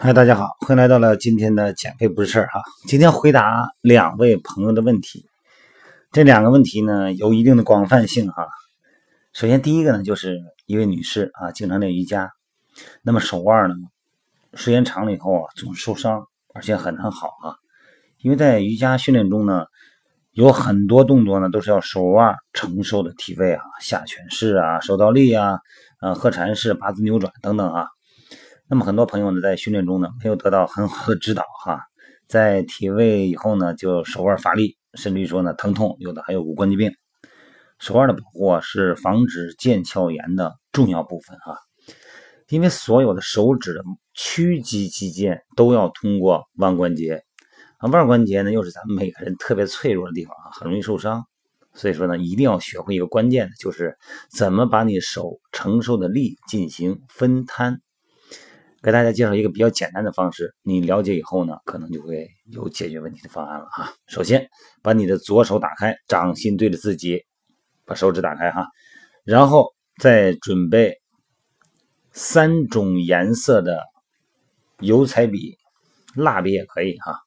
嗨，大家好，欢迎来到了今天的减肥不是事儿哈。今天回答两位朋友的问题，这两个问题呢有一定的广泛性哈。首先第一个呢，就是一位女士啊，经常练瑜伽，那么手腕呢时间长了以后啊，总受伤，而且很难好啊。因为在瑜伽训练中呢，有很多动作呢都是要手腕承受的体位啊，下犬式啊，手倒立啊，呃，鹤禅式、八字扭转等等啊。那么很多朋友呢，在训练中呢，没有得到很好的指导哈，在体位以后呢，就手腕乏力，甚至于说呢疼痛，有的还有骨关节病。手腕的保护啊，是防止腱鞘炎的重要部分哈，因为所有的手指屈肌肌腱都要通过腕关节，啊，腕关节呢又是咱们每个人特别脆弱的地方啊，很容易受伤。所以说呢，一定要学会一个关键的，就是怎么把你手承受的力进行分摊。给大家介绍一个比较简单的方式，你了解以后呢，可能就会有解决问题的方案了哈。首先，把你的左手打开，掌心对着自己，把手指打开哈，然后再准备三种颜色的油彩笔、蜡笔也可以哈。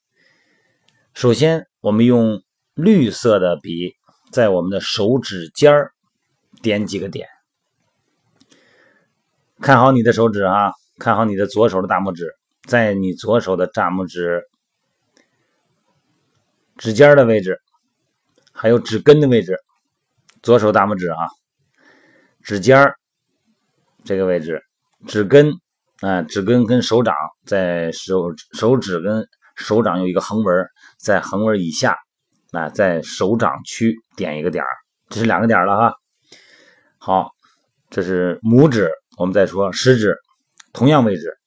首先，我们用绿色的笔在我们的手指尖儿点几个点，看好你的手指啊。看好你的左手的大拇指，在你左手的大拇指指尖的位置，还有指根的位置，左手大拇指啊，指尖这个位置，指根啊，指根跟手掌在手手指跟手掌有一个横纹，在横纹以下啊，在手掌区点一个点这是两个点了哈。好，这是拇指，我们再说食指。同样位置，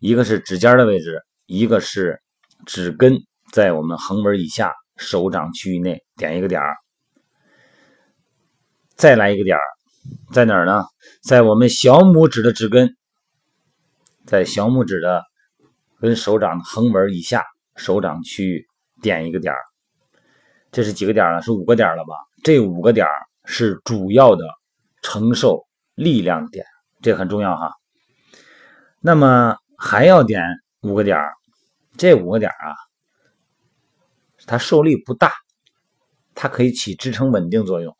一个是指尖的位置，一个是指根在我们横纹以下手掌区域内点一个点儿，再来一个点儿，在哪儿呢？在我们小拇指的指根，在小拇指的跟手掌横纹以下手掌区域点一个点儿，这是几个点儿了？是五个点儿了吧？这五个点儿是主要的承受力量点，这很重要哈。那么还要点五个点，这五个点啊，它受力不大，它可以起支撑稳定作用。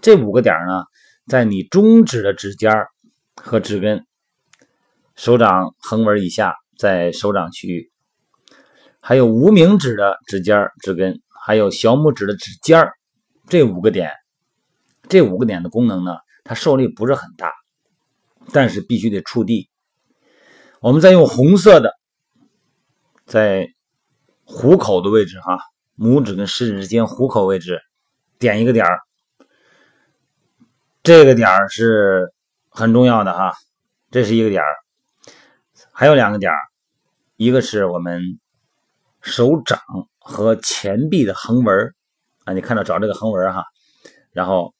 这五个点呢，在你中指的指尖和指根，手掌横纹以下，在手掌区域，还有无名指的指尖、指根，还有小拇指的指尖，这五个点，这五个点的功能呢，它受力不是很大，但是必须得触地。我们再用红色的，在虎口的位置哈，拇指跟食指之间虎口位置点一个点儿，这个点儿是很重要的哈，这是一个点儿，还有两个点儿，一个是我们手掌和前臂的横纹啊，你看到找这个横纹哈，然后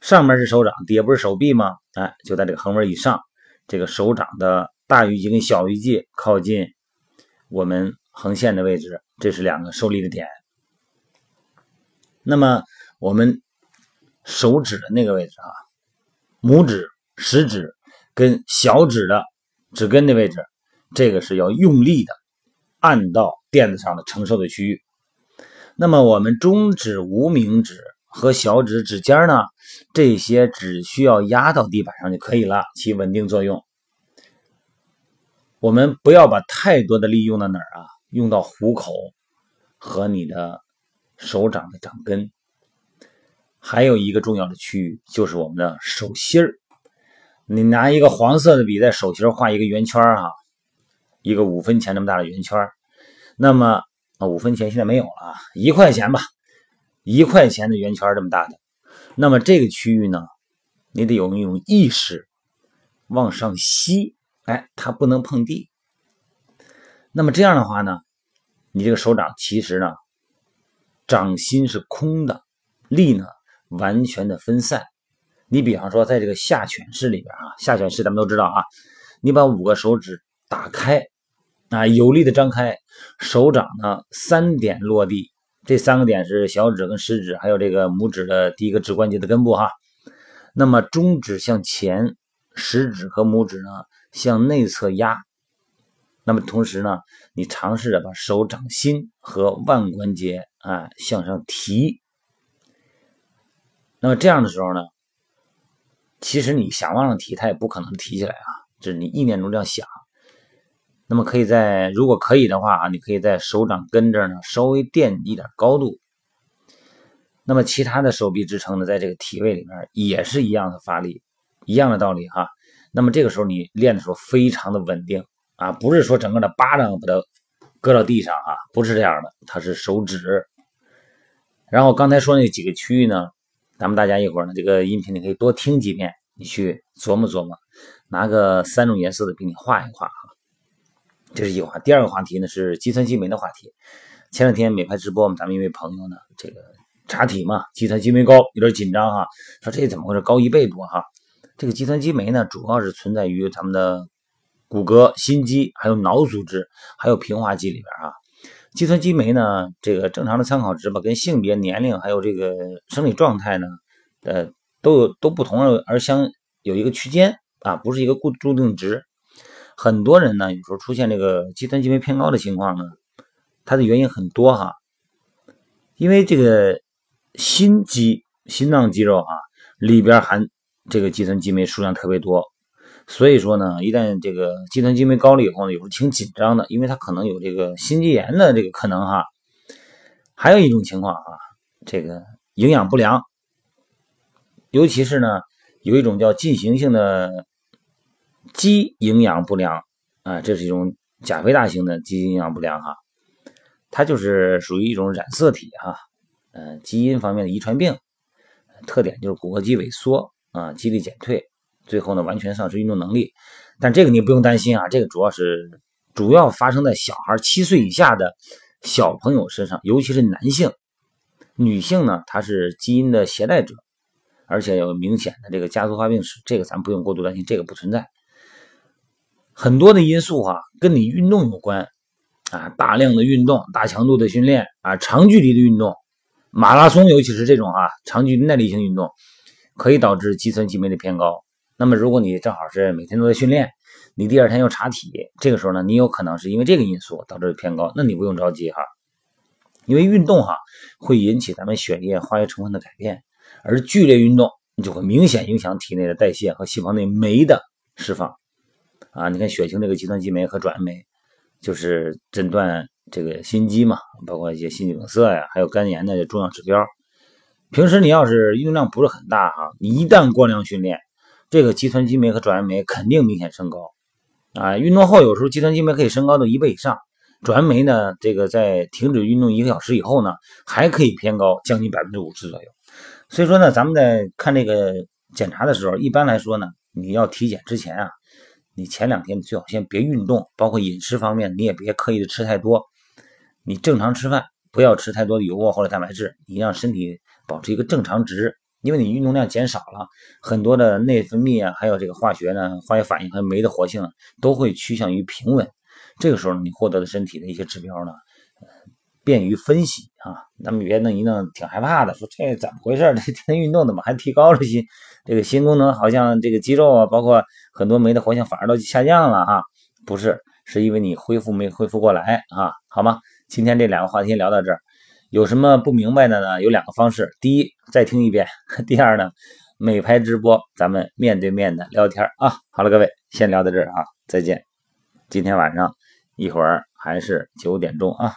上面是手掌，底下不是手臂吗？哎，就在这个横纹以上，这个手掌的。大鱼际跟小鱼际靠近我们横线的位置，这是两个受力的点。那么我们手指的那个位置啊，拇指、食指跟小指的指根的位置，这个是要用力的按到垫子上的承受的区域。那么我们中指、无名指和小指指尖呢，这些只需要压到地板上就可以了，起稳定作用。我们不要把太多的力用到哪儿啊？用到虎口和你的手掌的掌根，还有一个重要的区域就是我们的手心儿。你拿一个黄色的笔在手心画一个圆圈哈，一个五分钱那么大的圆圈。那么啊，五分钱现在没有了，一块钱吧，一块钱的圆圈这么大的。那么这个区域呢，你得有一种意识往上吸。哎，它不能碰地。那么这样的话呢，你这个手掌其实呢，掌心是空的，力呢完全的分散。你比方说，在这个下犬式里边啊，下犬式咱们都知道啊，你把五个手指打开啊，有力的张开，手掌呢三点落地，这三个点是小指跟食指，还有这个拇指的第一个指关节的根部哈。那么中指向前，食指和拇指呢？向内侧压，那么同时呢，你尝试着把手掌心和腕关节啊向上提。那么这样的时候呢，其实你想往上提，它也不可能提起来啊，这是你意念中这样想。那么可以在如果可以的话啊，你可以在手掌根这儿呢稍微垫一点高度。那么其他的手臂支撑呢，在这个体位里面也是一样的发力，一样的道理哈。那么这个时候你练的时候非常的稳定啊，不是说整个的巴掌把它搁到地上啊，不是这样的，它是手指。然后刚才说那几个区域呢，咱们大家一会儿呢这个音频你可以多听几遍，你去琢磨琢磨，拿个三种颜色的给你画一画啊。这是一个话，第二个话题呢是计算机酶的话题。前两天美拍直播，我们咱们一位朋友呢，这个查体嘛，计算机酶高，有点紧张哈，说这怎么回事，高一倍多哈。这个肌酸肌酶呢，主要是存在于咱们的骨骼、心肌，还有脑组织，还有平滑肌里边啊。肌酸肌酶呢，这个正常的参考值吧，跟性别、年龄还有这个生理状态呢，呃，都有都不同而相有一个区间啊，不是一个固注定值。很多人呢，有时候出现这个肌酸肌酶偏高的情况呢，它的原因很多哈，因为这个心肌、心脏肌肉啊里边含。这个肌酸肌酶数量特别多，所以说呢，一旦这个肌酸肌酶高了以后呢，有时候挺紧张的，因为它可能有这个心肌炎的这个可能哈。还有一种情况啊，这个营养不良，尤其是呢，有一种叫进行性的肌营养不良啊，这是一种钾肥大型的肌营养不良哈，它就是属于一种染色体哈，嗯，基因方面的遗传病，特点就是骨骼肌萎缩。啊，肌力减退，最后呢，完全丧失运动能力。但这个你不用担心啊，这个主要是主要发生在小孩七岁以下的小朋友身上，尤其是男性。女性呢，她是基因的携带者，而且有明显的这个家族发病史，这个咱不用过度担心，这个不存在。很多的因素哈，跟你运动有关啊，大量的运动、大强度的训练啊，长距离的运动，马拉松，尤其是这种啊，长距耐力性运动。可以导致肌酸激酶的偏高。那么，如果你正好是每天都在训练，你第二天又查体，这个时候呢，你有可能是因为这个因素导致偏高。那你不用着急哈，因为运动哈会引起咱们血液化学成分的改变，而剧烈运动就会明显影响体内的代谢和细胞内酶的释放。啊，你看血清这个肌酸激酶和转氨酶，就是诊断这个心肌嘛，包括一些心肌梗塞呀，还有肝炎的重要指标。平时你要是运动量不是很大哈，你一旦过量训练，这个肌酸激酶和转氨酶肯定明显升高啊。运动后有时候肌酸激酶可以升高到一倍以上，转氨酶呢，这个在停止运动一个小时以后呢，还可以偏高将近百分之五十左右。所以说呢，咱们在看这个检查的时候，一般来说呢，你要体检之前啊，你前两天最好先别运动，包括饮食方面你也别刻意的吃太多，你正常吃饭，不要吃太多的油啊或者蛋白质，你让身体。保持一个正常值，因为你运动量减少了，很多的内分泌啊，还有这个化学呢，化学反应和酶的活性都会趋向于平稳。这个时候你获得的身体的一些指标呢，便于分析啊。咱们别弄一弄挺害怕的，说这怎么回事？这天运动怎么还提高了心？这个心功能好像这个肌肉啊，包括很多酶的活性反而都下降了哈？不是，是因为你恢复没恢复过来啊？好吗？今天这两个话题聊到这儿。有什么不明白的呢？有两个方式：第一，再听一遍；第二呢，美拍直播，咱们面对面的聊天啊。好了，各位，先聊到这儿啊，再见。今天晚上一会儿还是九点钟啊。